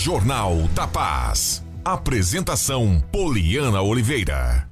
Jornal da Paz. Apresentação Poliana Oliveira.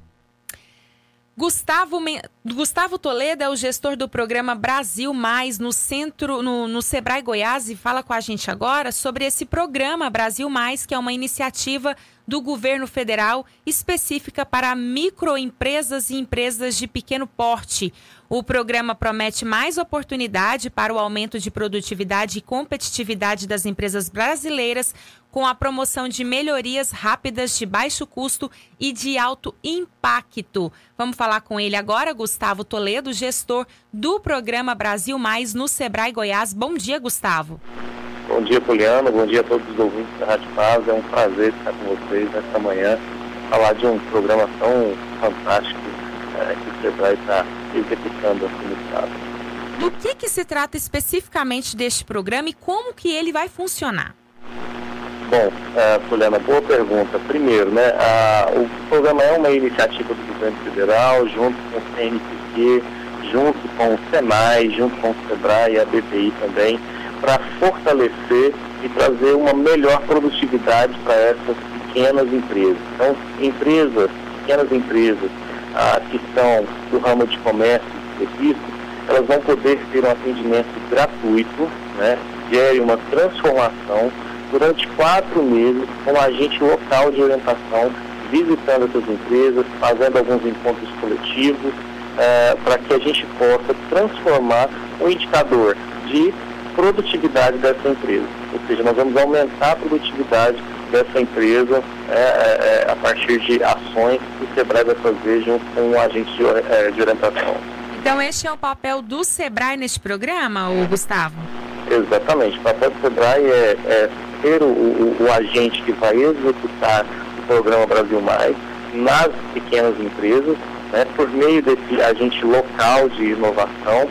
Gustavo, Gustavo Toledo é o gestor do programa Brasil Mais no centro, no, no Sebrae Goiás, e fala com a gente agora sobre esse programa Brasil Mais, que é uma iniciativa do governo federal específica para microempresas e empresas de pequeno porte. O programa promete mais oportunidade para o aumento de produtividade e competitividade das empresas brasileiras, com a promoção de melhorias rápidas de baixo custo e de alto impacto. Vamos falar com ele agora, Gustavo Toledo, gestor do programa Brasil Mais no Sebrae Goiás. Bom dia, Gustavo. Bom dia, Poliano. Bom dia a todos os ouvintes da Rádio Paz. É um prazer estar com vocês nesta manhã, falar de um programa tão fantástico é, que o Sebrae está executando aqui no Estado. Do que, que se trata especificamente deste programa e como que ele vai funcionar? Bom, uh, Poliana, boa pergunta. Primeiro, né, uh, o programa é uma iniciativa do governo federal, junto com o CNPq, junto com o SENAI, junto com o SEBRAE e a BPI também, para fortalecer e trazer uma melhor produtividade para essas pequenas empresas. Então, empresas, pequenas empresas ah, que são do ramo de comércio e serviços, elas vão poder ter um atendimento gratuito, né, gere uma transformação durante quatro meses com um agente local de orientação, visitando essas empresas, fazendo alguns encontros coletivos, eh, para que a gente possa transformar o indicador de produtividade dessa empresa. Ou seja, nós vamos aumentar a produtividade dessa empresa é, é, é, a partir de ações que o SEBRAE vai fazer junto com o agente de, é, de orientação. Então, este é o papel do SEBRAE neste programa, o Gustavo? Exatamente. O papel do SEBRAE é, é ser o, o, o, agente que vai executar o programa Brasil Mais nas pequenas empresas, né, por meio desse agente local de inovação,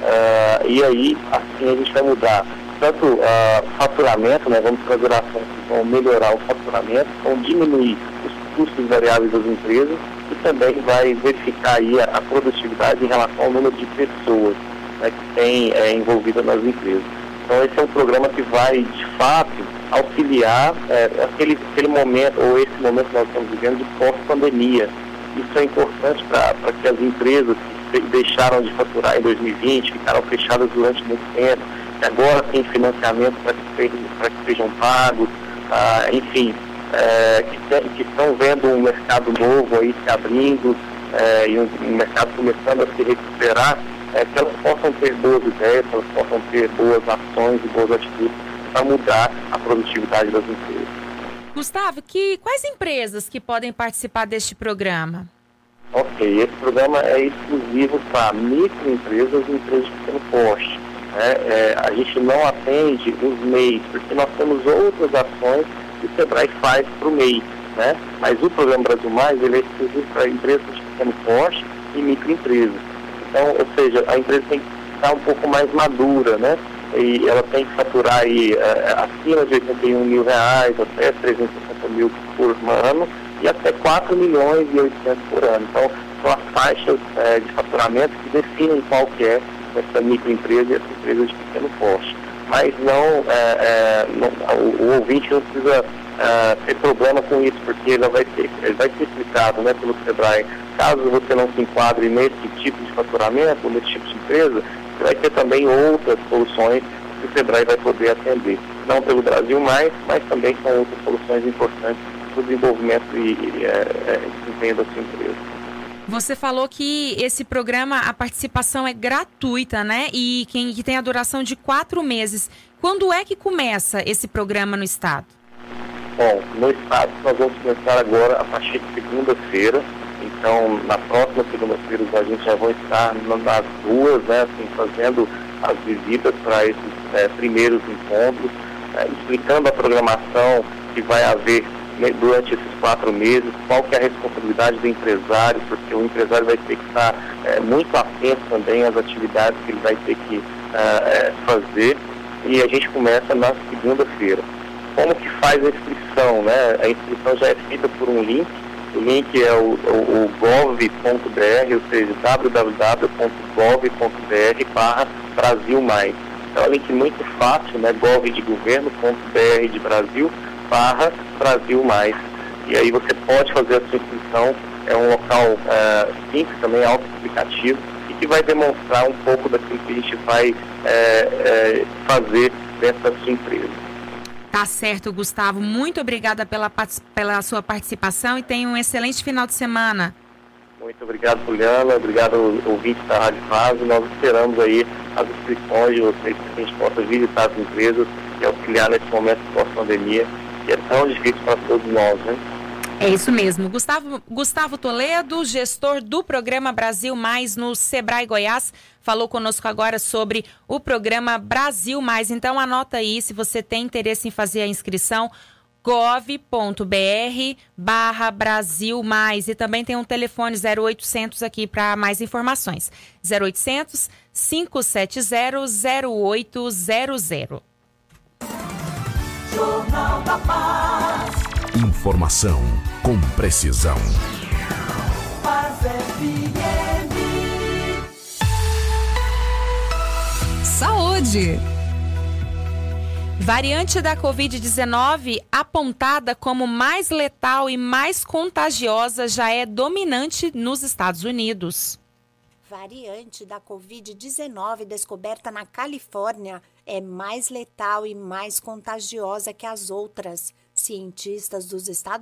Uh, e aí, assim, a gente vai mudar tanto o uh, faturamento, né, vamos que vão melhorar o faturamento, vão diminuir os custos variáveis das empresas e também vai verificar aí a, a produtividade em relação ao número de pessoas né, que tem é, envolvida nas empresas. Então esse é um programa que vai, de fato, auxiliar é, aquele, aquele momento, ou esse momento que nós estamos vivendo de pós-pandemia. Isso é importante para que as empresas que deixaram de faturar em 2020, ficaram fechadas durante muito tempo, agora tem financiamento para que, que, sejam pagos, ah, enfim, é, que, que, estão vendo um mercado novo aí se abrindo é, e um, um, mercado começando a se recuperar, é, que elas possam ter boas ideias, que elas possam ter boas ações e boas atitudes para mudar a produtividade das empresas. Gustavo, que, quais empresas que podem participar deste programa? Ok, esse programa é exclusivo para microempresas e empresas de pequeno porte. Né? É, a gente não atende os MEIs, porque nós temos outras ações que o SEBRAE faz para o MEI. Né? Mas o programa Brasil Mais ele é exclusivo para empresas de pequeno porte e microempresas. Então, ou seja, a empresa tem que estar um pouco mais madura, né? E ela tem que faturar aí, é, acima de 81 mil reais, até 360 mil por ano, e até 4 milhões e 800 por ano. Então, são as faixas é, de faturamento que definem qual que é essa microempresa e essa empresa de pequeno porte. Mas não, é, é, não o, o, ouvinte não precisa é, ter problema com isso, porque ele vai, ter, ele vai ser explicado né, pelo SEBRAE. Caso você não se enquadre nesse tipo de faturamento, nesse tipo de empresa, você vai ter também outras soluções que o SEBRAE vai poder atender. Não pelo Brasil mais, mas também são outras soluções importantes para o desenvolvimento e, e é, é, desempenho da sua empresa. Você falou que esse programa, a participação é gratuita, né? E quem, que tem a duração de quatro meses. Quando é que começa esse programa no Estado? Bom, no Estado nós vamos começar agora a partir de segunda-feira. Então, na próxima segunda-feira, a gente já vai estar nas ruas, né, assim, fazendo as visitas para esses é, primeiros encontros, é, explicando a programação que vai haver durante esses quatro meses, qual que é a responsabilidade do empresário, porque o empresário vai ter que estar é, muito atento também às atividades que ele vai ter que uh, fazer e a gente começa na segunda-feira. Como que faz a inscrição? Né? A inscrição já é feita por um link, o link é o, o, o gov.br, ou seja, www.gov.br barra Brasil Mais. É um link muito fácil, né? gov de governo.br de Brasil barra Brasil Mais. E aí você pode fazer a sua inscrição, é um local é, simples também, auto-explicativo, e que vai demonstrar um pouco daquilo que a gente vai é, é, fazer dentro da sua empresa. Tá certo, Gustavo. Muito obrigada pela, pela sua participação e tenha um excelente final de semana. Muito obrigado, Juliana. Obrigado, ouvintes da Rádio Fase. Nós esperamos aí as inscrições de vocês que a gente possa visitar as empresas e auxiliar nesse momento pós-pandemia, é tão difícil para todos nós, né? É isso mesmo. Gustavo, Gustavo Toledo, gestor do programa Brasil Mais no Sebrae Goiás, falou conosco agora sobre o programa Brasil Mais. Então anota aí se você tem interesse em fazer a inscrição gov.br barra Brasil Mais e também tem um telefone 0800 aqui para mais informações 0800 570 0800 Jornal da Paz. Informação com precisão. Paz FM Saúde. Variante da Covid-19 apontada como mais letal e mais contagiosa já é dominante nos Estados Unidos. Variante da Covid-19 descoberta na Califórnia é mais letal e mais contagiosa que as outras. Cientistas dos Estados